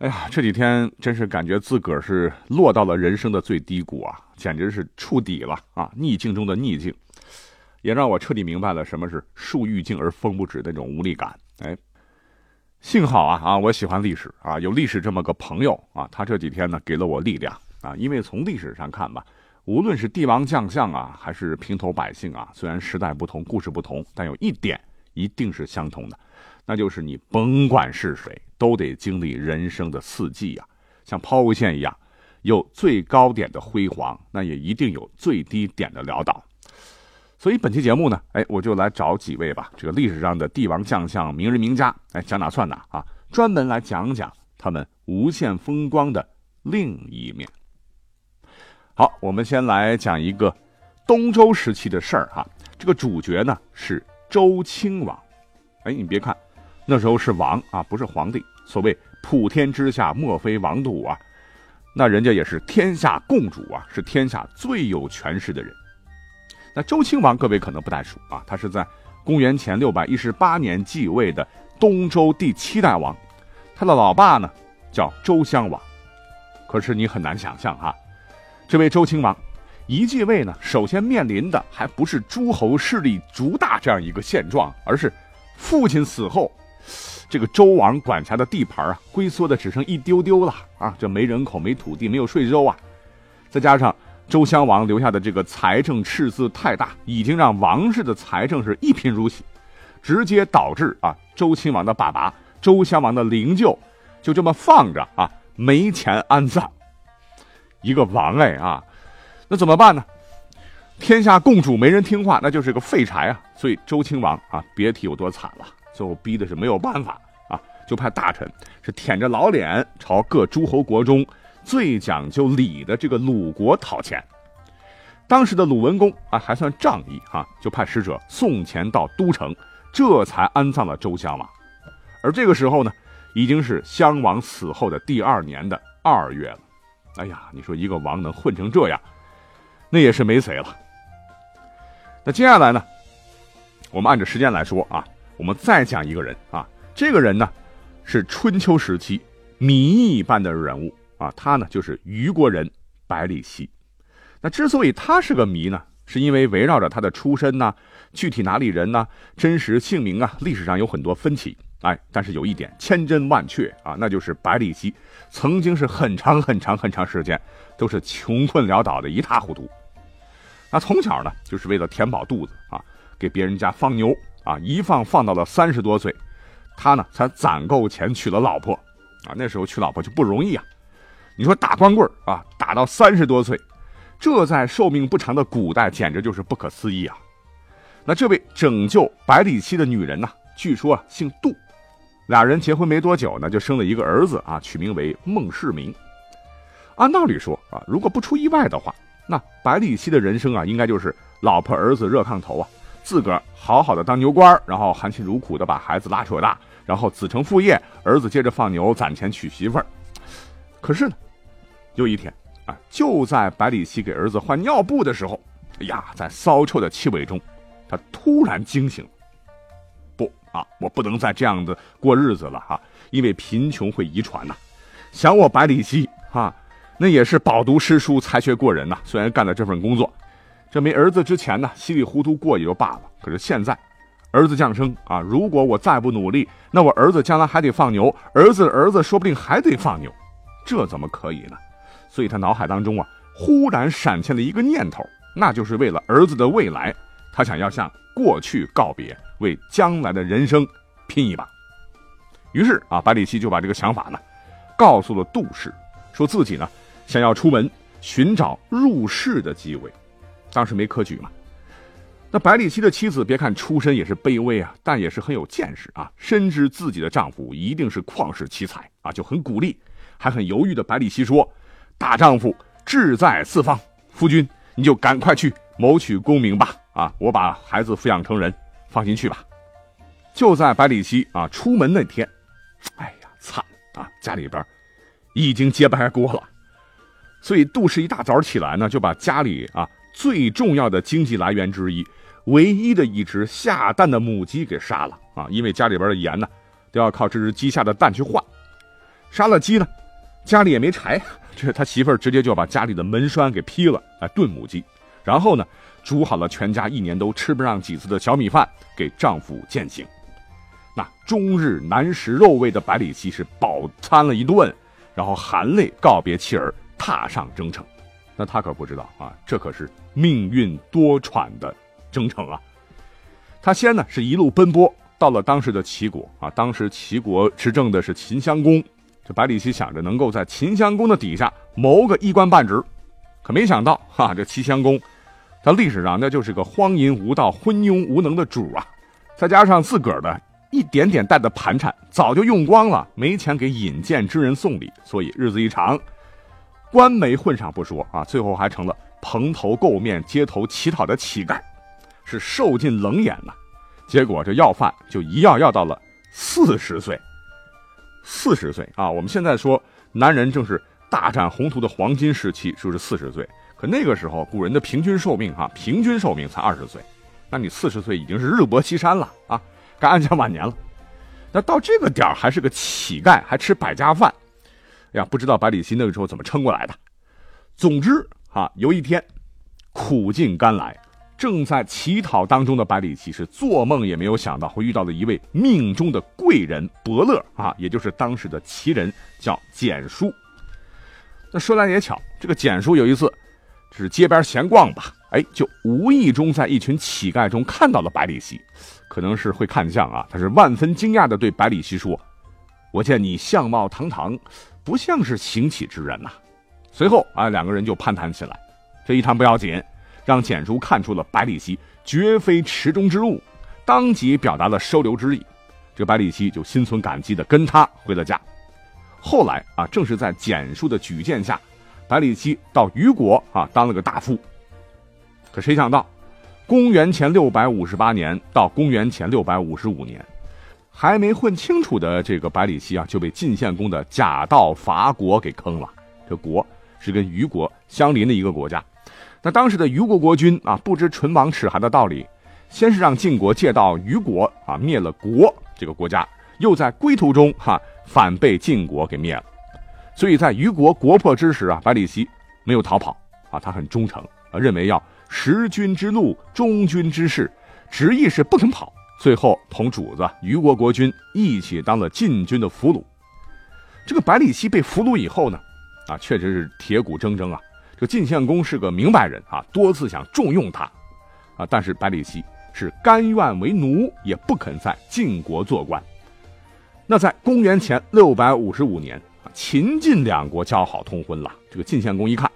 哎呀，这几天真是感觉自个儿是落到了人生的最低谷啊，简直是触底了啊！逆境中的逆境，也让我彻底明白了什么是树欲静而风不止那种无力感。哎，幸好啊啊，我喜欢历史啊，有历史这么个朋友啊，他这几天呢给了我力量啊。因为从历史上看吧，无论是帝王将相啊，还是平头百姓啊，虽然时代不同，故事不同，但有一点一定是相同的。那就是你甭管是谁，都得经历人生的四季呀，像抛物线一样，有最高点的辉煌，那也一定有最低点的潦倒。所以本期节目呢，哎，我就来找几位吧，这个历史上的帝王将相、名人名家，哎，讲哪算哪啊，专门来讲讲他们无限风光的另一面。好，我们先来讲一个东周时期的事儿哈，这个主角呢是周亲王。哎，你别看。那时候是王啊，不是皇帝。所谓普天之下莫非王土啊，那人家也是天下共主啊，是天下最有权势的人。那周亲王各位可能不太熟啊，他是在公元前六百一十八年继位的东周第七代王，他的老爸呢叫周襄王。可是你很难想象哈，这位周亲王一继位呢，首先面临的还不是诸侯势力逐大这样一个现状，而是父亲死后。这个周王管辖的地盘啊，龟缩的只剩一丢丢了啊！这没人口、没土地、没有税收啊！再加上周襄王留下的这个财政赤字太大，已经让王室的财政是一贫如洗，直接导致啊，周亲王的爸爸周襄王的灵柩就这么放着啊，没钱安葬。一个王哎啊，那怎么办呢？天下共主没人听话，那就是个废柴啊！所以周亲王啊，别提有多惨了。最后逼的是没有办法啊，就派大臣是舔着老脸朝各诸侯国中最讲究礼的这个鲁国讨钱。当时的鲁文公啊还算仗义哈，就派使者送钱到都城，这才安葬了周襄王。而这个时候呢，已经是襄王死后的第二年的二月了。哎呀，你说一个王能混成这样，那也是没谁了。那接下来呢，我们按照时间来说啊。我们再讲一个人啊，这个人呢，是春秋时期谜一般的人物啊，他呢就是虞国人百里奚。那之所以他是个谜呢，是因为围绕着他的出身呢，具体哪里人呢，真实姓名啊，历史上有很多分歧。哎，但是有一点千真万确啊，那就是百里奚曾经是很长很长很长时间都是穷困潦倒的一塌糊涂。那从小呢，就是为了填饱肚子啊，给别人家放牛。啊，一放放到了三十多岁，他呢才攒够钱娶了老婆，啊，那时候娶老婆就不容易啊。你说打光棍啊，打到三十多岁，这在寿命不长的古代简直就是不可思议啊。那这位拯救百里奚的女人呢，据说啊姓杜，俩人结婚没多久呢，就生了一个儿子啊，取名为孟世明。按道理说啊，如果不出意外的话，那百里奚的人生啊，应该就是老婆儿子热炕头啊。自个儿好好的当牛官然后含辛茹苦的把孩子拉扯大，然后子承父业，儿子接着放牛攒钱娶媳妇儿。可是呢，有一天啊，就在百里奚给儿子换尿布的时候，哎呀，在骚臭的气味中，他突然惊醒。不啊，我不能再这样子过日子了哈，因为贫穷会遗传呐。想我百里奚哈，那也是饱读诗书，才学过人呐。虽然干了这份工作。这没儿子之前呢，稀里糊涂过也就罢了。可是现在，儿子降生啊，如果我再不努力，那我儿子将来还得放牛，儿子儿子说不定还得放牛，这怎么可以呢？所以他脑海当中啊，忽然闪现了一个念头，那就是为了儿子的未来，他想要向过去告别，为将来的人生拼一把。于是啊，百里奚就把这个想法呢，告诉了杜氏，说自己呢，想要出门寻找入仕的机会。当时没科举嘛，那百里奚的妻子，别看出身也是卑微啊，但也是很有见识啊，深知自己的丈夫一定是旷世奇才啊，就很鼓励，还很犹豫的百里奚说：“大丈夫志在四方，夫君你就赶快去谋取功名吧，啊，我把孩子抚养成人，放心去吧。”就在百里奚啊出门那天，哎呀，惨啊，家里边已经揭不开锅了，所以杜氏一大早起来呢，就把家里啊最重要的经济来源之一。唯一的一只下蛋的母鸡给杀了啊！因为家里边的盐呢，都要靠这只鸡下的蛋去换。杀了鸡呢，家里也没柴，这他媳妇儿直接就把家里的门栓给劈了来炖母鸡，然后呢，煮好了全家一年都吃不上几次的小米饭给丈夫践行。那终日难食肉味的百里奚是饱餐了一顿，然后含泪告别妻儿，踏上征程。那他可不知道啊，这可是命运多舛的。征程啊，他先呢是一路奔波到了当时的齐国啊，当时齐国执政的是秦襄公，这百里奚想着能够在秦襄公的底下谋个一官半职，可没想到哈，这齐襄公他历史上那就是个荒淫无道、昏庸无能的主啊，再加上自个儿的一点点带的盘缠早就用光了，没钱给引荐之人送礼，所以日子一长，官没混上不说啊，最后还成了蓬头垢面、街头乞讨的乞丐。是受尽冷眼呐，结果这要饭就一要要到了四十岁。四十岁啊，我们现在说男人正是大展宏图的黄金时期，就是四十岁。可那个时候古人的平均寿命哈，平均寿命才二十岁，那你四十岁已经是日薄西山了啊，该安享晚年了。那到这个点还是个乞丐，还吃百家饭，呀，不知道百里奚那个时候怎么撑过来的。总之啊，有一天苦尽甘来。正在乞讨当中的百里奚是做梦也没有想到会遇到了一位命中的贵人伯乐啊，也就是当时的奇人叫简叔。那说来也巧，这个简叔有一次是街边闲逛吧，哎，就无意中在一群乞丐中看到了百里奚，可能是会看相啊，他是万分惊讶的对百里奚说：“我见你相貌堂堂，不像是行乞之人呐。”随后啊，两个人就攀谈起来，这一谈不要紧。让简叔看出了百里奚绝非池中之物，当即表达了收留之意。这百里奚就心存感激的跟他回了家。后来啊，正是在简叔的举荐下，百里奚到虞国啊当了个大夫。可谁想到，公元前六百五十八年到公元前六百五十五年，还没混清楚的这个百里奚啊，就被晋献公的假道伐国给坑了。这国是跟虞国相邻的一个国家。那当时的虞国国君啊，不知唇亡齿寒的道理，先是让晋国借道虞国啊灭了国这个国家，又在归途中哈反被晋国给灭了。所以在虞国国破之时啊，百里奚没有逃跑啊，他很忠诚啊，认为要识君之路，忠君之事，执意是不肯跑。最后同主子虞国国君一起当了晋军的俘虏。这个百里奚被俘虏以后呢，啊，确实是铁骨铮铮啊。这晋献公是个明白人啊，多次想重用他，啊，但是百里奚是甘愿为奴，也不肯在晋国做官。那在公元前六百五十五年啊，秦晋两国交好通婚了。这个晋献公一看，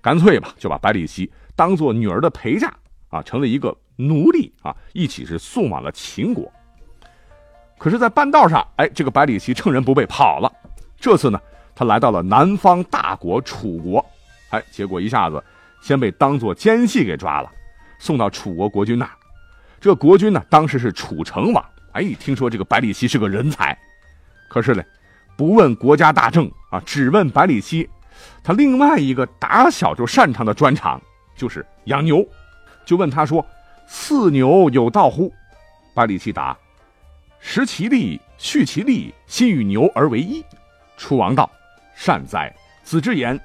干脆吧，就把百里奚当做女儿的陪嫁啊，成了一个奴隶啊，一起是送往了秦国。可是，在半道上，哎，这个百里奚趁人不备跑了。这次呢，他来到了南方大国楚国。哎，结果一下子先被当做奸细给抓了，送到楚国国君那。这国君呢，当时是楚成王。哎，听说这个百里奚是个人才，可是呢，不问国家大政啊，只问百里奚。他另外一个打小就擅长的专长就是养牛，就问他说：“饲牛有道乎？”百里奚答：“食其力，畜其力，心与牛而为一。”楚王道：“善哉，子之言。”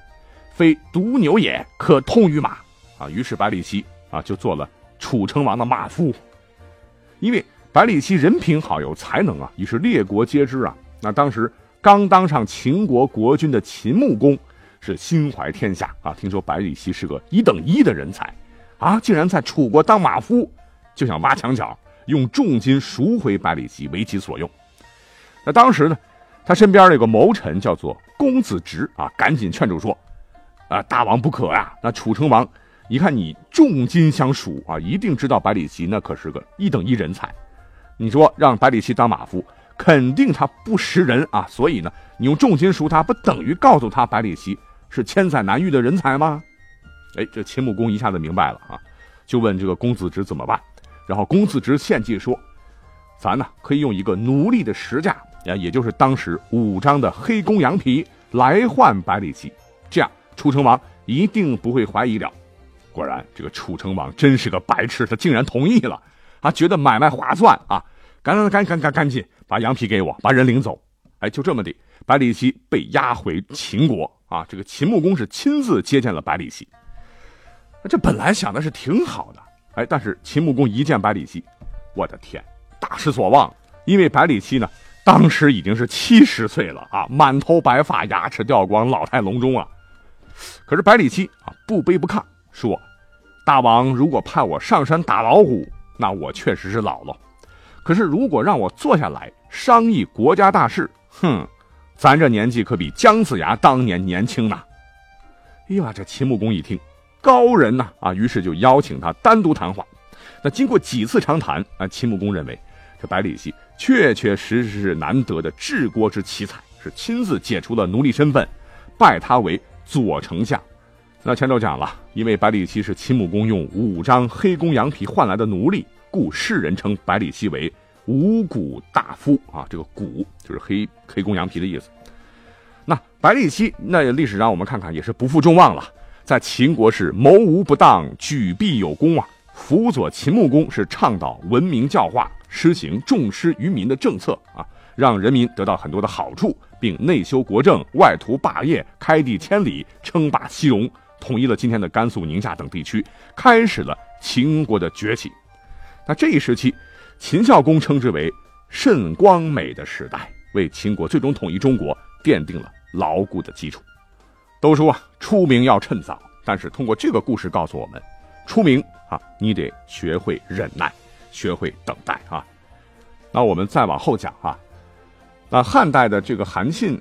非独牛也，可通于马啊！于是百里奚啊就做了楚成王的马夫。因为百里奚人品好，有才能啊，于是列国皆知啊。那当时刚当上秦国国君的秦穆公是心怀天下啊，听说百里奚是个一等一的人才啊，竟然在楚国当马夫，就想挖墙脚，用重金赎回百里奚为其所用。那当时呢，他身边有个谋臣叫做公子直啊，赶紧劝住说。啊，大王不可啊！那楚成王一看你重金相属啊，一定知道百里奚那可是个一等一人才。你说让百里奚当马夫，肯定他不识人啊。所以呢，你用重金赎他，不等于告诉他百里奚是千载难遇的人才吗？哎，这秦穆公一下子明白了啊，就问这个公子职怎么办。然后公子职献计说：“咱呢可以用一个奴隶的实价啊，也就是当时五张的黑公羊皮来换百里奚，这样楚成王一定不会怀疑了。”果然，这个楚成王真是个白痴，他竟然同意了啊，觉得买卖划算啊，赶赶赶赶赶赶紧把羊皮给我，把人领走。哎，就这么的，百里奚被押回秦国啊。这个秦穆公是亲自接见了百里奚。这本来想的是挺好的。哎，但是秦穆公一见百里奚，我的天，大失所望。因为百里奚呢，当时已经是七十岁了啊，满头白发，牙齿掉光，老态龙钟啊。可是百里奚啊，不卑不亢，说：“大王如果派我上山打老虎，那我确实是老了。可是如果让我坐下来商议国家大事，哼，咱这年纪可比姜子牙当年年轻呢。”哎呀，这秦穆公一听。高人呐啊，于是就邀请他单独谈话。那经过几次长谈啊，秦穆公认为这百里奚确确实实是难得的治国之奇才，是亲自解除了奴隶身份，拜他为左丞相。那前头讲了，因为百里奚是秦穆公用五张黑公羊皮换来的奴隶，故世人称百里奚为五谷大夫啊。这个谷就是黑黑公羊皮的意思。那百里奚那历史上我们看看也是不负众望了。在秦国是谋无不当，举必有功啊！辅佐秦穆公是倡导文明教化，施行重施于民的政策啊，让人民得到很多的好处，并内修国政，外图霸业，开地千里，称霸西戎，统一了今天的甘肃、宁夏等地区，开始了秦国的崛起。那这一时期，秦孝公称之为甚光美的时代，为秦国最终统一中国奠定了牢固的基础。都说啊，出名要趁早，但是通过这个故事告诉我们，出名啊，你得学会忍耐，学会等待啊。那我们再往后讲啊，那汉代的这个韩信，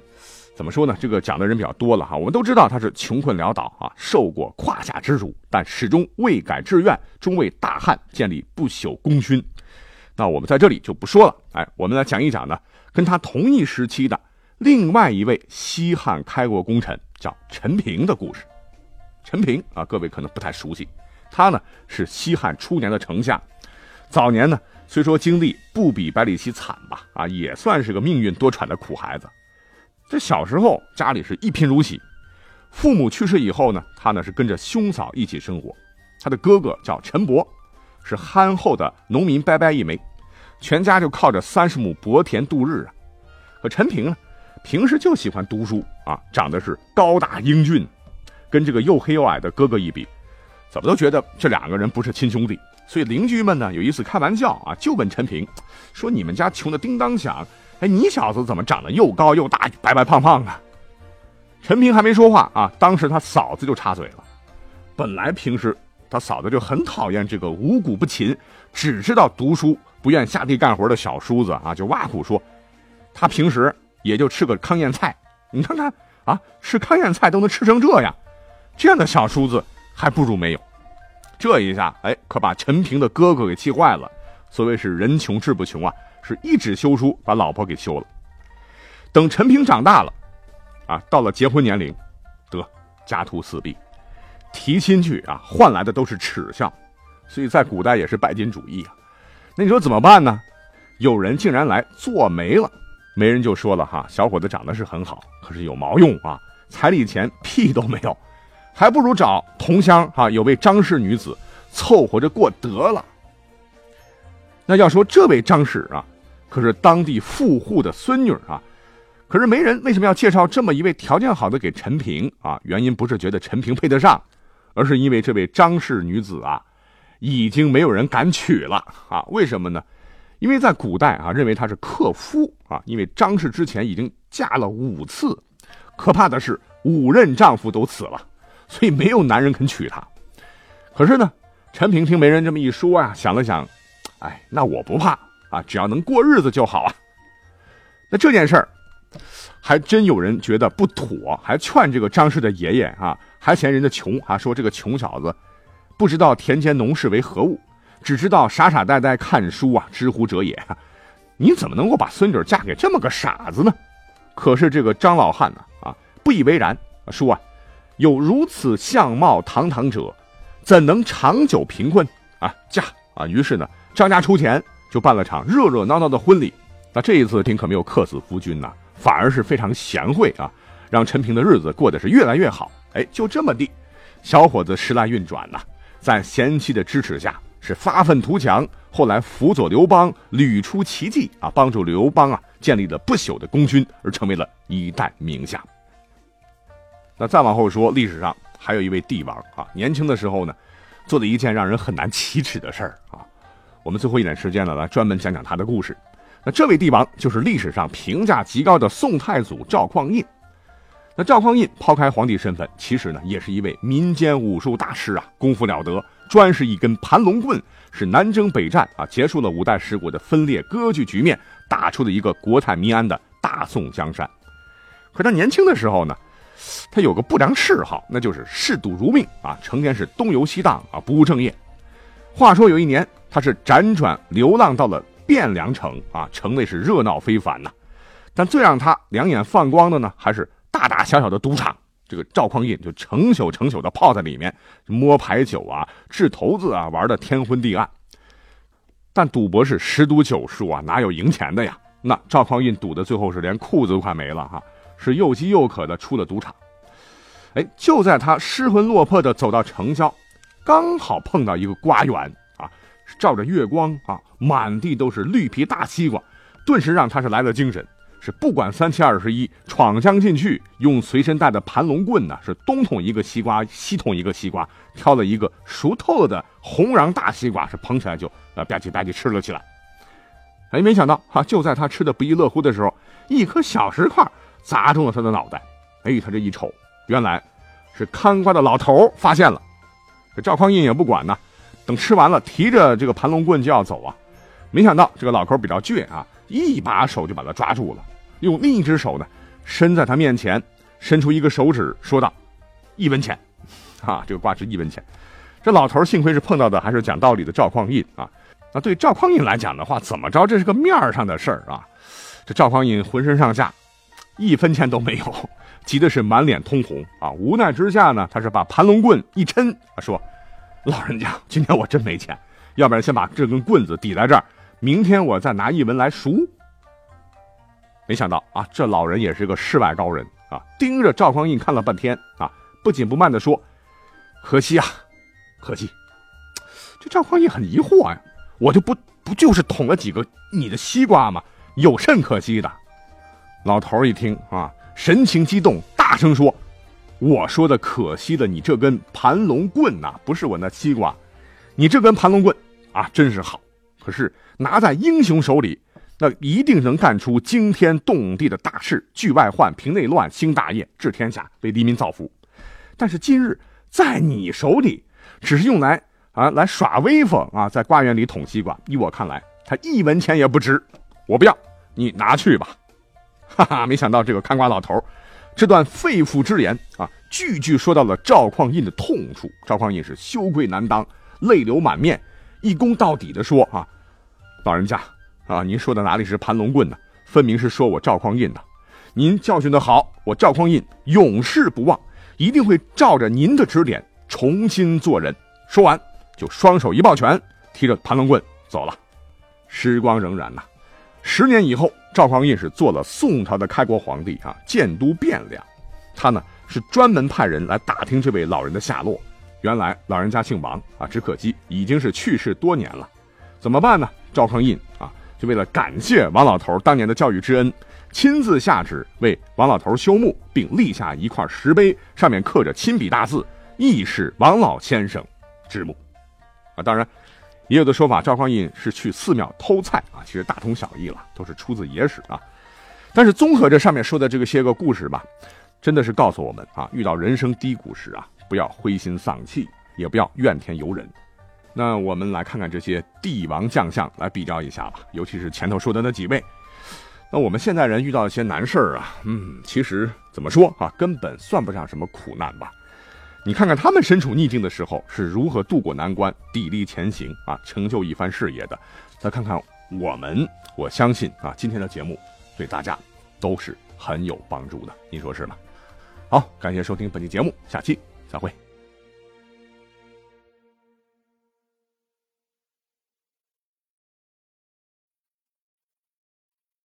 怎么说呢？这个讲的人比较多了哈。我们都知道他是穷困潦倒啊，受过胯下之辱，但始终未改志愿，终为大汉建立不朽功勋。那我们在这里就不说了，哎，我们来讲一讲呢，跟他同一时期的另外一位西汉开国功臣。叫陈平的故事。陈平啊，各位可能不太熟悉，他呢是西汉初年的丞相。早年呢，虽说经历不比百里奚惨吧，啊，也算是个命运多舛的苦孩子。这小时候家里是一贫如洗，父母去世以后呢，他呢是跟着兄嫂一起生活。他的哥哥叫陈伯，是憨厚的农民伯伯一枚，全家就靠着三十亩薄田度日啊。可陈平呢？平时就喜欢读书啊，长得是高大英俊，跟这个又黑又矮的哥哥一比，怎么都觉得这两个人不是亲兄弟。所以邻居们呢有一次开玩笑啊，就问陈平说：“你们家穷的叮当响，哎，你小子怎么长得又高又大，白白胖胖的？”陈平还没说话啊，当时他嫂子就插嘴了。本来平时他嫂子就很讨厌这个五谷不勤、只知道读书不愿下地干活的小叔子啊，就挖苦说他平时。也就吃个糠咽菜，你看看啊，吃糠咽菜都能吃成这样，这样的小叔子还不如没有。这一下，哎，可把陈平的哥哥给气坏了。所谓是人穷志不穷啊，是一纸休书把老婆给休了。等陈平长大了，啊，到了结婚年龄，得家徒四壁，提亲去啊，换来的都是耻笑。所以在古代也是拜金主义啊。那你说怎么办呢？有人竟然来做媒了。媒人就说了哈，小伙子长得是很好，可是有毛用啊，彩礼钱屁都没有，还不如找同乡哈，有位张氏女子凑合着过得了。那要说这位张氏啊，可是当地富户的孙女啊，可是媒人为什么要介绍这么一位条件好的给陈平啊？原因不是觉得陈平配得上，而是因为这位张氏女子啊，已经没有人敢娶了啊？为什么呢？因为在古代啊，认为她是克夫啊，因为张氏之前已经嫁了五次，可怕的是五任丈夫都死了，所以没有男人肯娶她。可是呢，陈平听媒人这么一说啊，想了想，哎，那我不怕啊，只要能过日子就好啊。那这件事儿，还真有人觉得不妥，还劝这个张氏的爷爷啊，还嫌人家穷啊，说这个穷小子不知道田间农事为何物，只知道傻傻呆呆看书啊，知乎者也。你怎么能够把孙女嫁给这么个傻子呢？可是这个张老汉呢，啊，不以为然，说啊，有如此相貌堂堂者，怎能长久贫困啊？嫁啊！于是呢，张家出钱就办了场热热闹闹的婚礼。那这一次，丁可没有克死夫君呐，反而是非常贤惠啊，让陈平的日子过得是越来越好。哎，就这么地，小伙子时来运转呐，在贤妻的支持下，是发愤图强。后来辅佐刘邦屡出奇迹啊，帮助刘邦啊建立了不朽的功勋，而成为了一代名将。那再往后说，历史上还有一位帝王啊，年轻的时候呢，做了一件让人很难启齿的事儿啊。我们最后一点时间呢，来专门讲讲他的故事。那这位帝王就是历史上评价极高的宋太祖赵匡胤。那赵匡胤抛开皇帝身份，其实呢也是一位民间武术大师啊，功夫了得，专是一根盘龙棍，是南征北战啊，结束了五代十国的分裂割据局面，打出了一个国泰民安的大宋江山。可他年轻的时候呢，他有个不良嗜好，那就是嗜赌如命啊，成天是东游西荡啊，不务正业。话说有一年，他是辗转流浪到了汴梁城啊，城内是热闹非凡呐，但最让他两眼放光的呢，还是。大大小小的赌场，这个赵匡胤就成宿成宿的泡在里面，摸牌九啊，掷骰子啊，玩的天昏地暗。但赌博是十赌九输啊，哪有赢钱的呀？那赵匡胤赌的最后是连裤子都快没了哈，是又饥又渴的出了赌场。哎，就在他失魂落魄的走到城郊，刚好碰到一个瓜园啊，照着月光啊，满地都是绿皮大西瓜，顿时让他是来了精神。是不管三七二十一，闯将进去，用随身带的盘龙棍呢，是东捅一个西瓜，西捅一个西瓜，挑了一个熟透的红瓤大西瓜，是捧起来就呃吧唧吧唧吃了起来。哎，没想到哈，就在他吃的不亦乐乎的时候，一颗小石块砸中了他的脑袋。哎，他这一瞅，原来是看瓜的老头发现了。这赵匡胤也不管呢，等吃完了，提着这个盘龙棍就要走啊，没想到这个老头比较倔啊，一把手就把他抓住了。用另一只手呢，伸在他面前，伸出一个手指，说道：“一文钱，啊，这个卦值一文钱。”这老头幸亏是碰到的还是讲道理的赵匡胤啊。那对赵匡胤来讲的话，怎么着这是个面上的事儿啊。这赵匡胤浑身上下一分钱都没有，急的是满脸通红啊。无奈之下呢，他是把盘龙棍一抻，说：“老人家，今天我真没钱，要不然先把这根棍子抵在这儿，明天我再拿一文来赎。”没想到啊，这老人也是个世外高人啊！盯着赵匡胤看了半天啊，不紧不慢地说：“可惜啊，可惜。”这赵匡胤很疑惑呀，我就不不就是捅了几个你的西瓜吗？有甚可惜的？老头一听啊，神情激动，大声说：“我说的可惜的，你这根盘龙棍呐，不是我那西瓜，你这根盘龙棍啊，真是好，可是拿在英雄手里。”那一定能干出惊天动地的大事，拒外患，平内乱，兴大业，治天下，为黎民造福。但是今日在你手里，只是用来啊来耍威风啊，在瓜园里捅西瓜。依我看来，他一文钱也不值。我不要，你拿去吧。哈哈，没想到这个看瓜老头，这段肺腑之言啊，句句说到了赵匡胤的痛处。赵匡胤是羞愧难当，泪流满面，一躬到底的说啊，老人家。啊！您说的哪里是盘龙棍呢？分明是说我赵匡胤呢。您教训的好，我赵匡胤永世不忘，一定会照着您的指点重新做人。说完，就双手一抱拳，提着盘龙棍走了。时光荏苒呐，十年以后，赵匡胤是做了宋朝的开国皇帝啊，建都汴梁。他呢是专门派人来打听这位老人的下落。原来老人家姓王啊，只可惜已经是去世多年了。怎么办呢？赵匡胤啊。就为了感谢王老头当年的教育之恩，亲自下旨为王老头修墓，并立下一块石碑，上面刻着亲笔大字“义士王老先生之墓”。啊，当然，也有的说法赵匡胤是去寺庙偷菜啊，其实大同小异了，都是出自野史啊。但是综合这上面说的这个些个故事吧，真的是告诉我们啊，遇到人生低谷时啊，不要灰心丧气，也不要怨天尤人。那我们来看看这些帝王将相，来比较一下吧。尤其是前头说的那几位。那我们现代人遇到一些难事儿啊，嗯，其实怎么说啊，根本算不上什么苦难吧。你看看他们身处逆境的时候是如何渡过难关、砥砺前行啊，成就一番事业的。再看看我们，我相信啊，今天的节目对大家都是很有帮助的，你说是吗？好，感谢收听本期节目，下期再会。